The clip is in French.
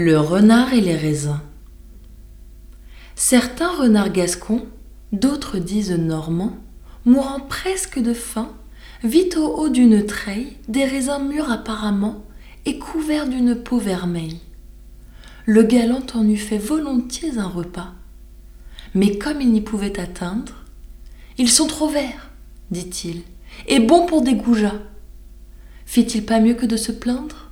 Le renard et les raisins. Certains renards gascons, d'autres disent normands, mourant presque de faim, vit au haut d'une treille des raisins mûrs apparemment et couverts d'une peau vermeille. Le galant en eût fait volontiers un repas. Mais comme il n'y pouvait atteindre, ils sont trop verts, dit-il, et bons pour des goujats. Fit-il pas mieux que de se plaindre?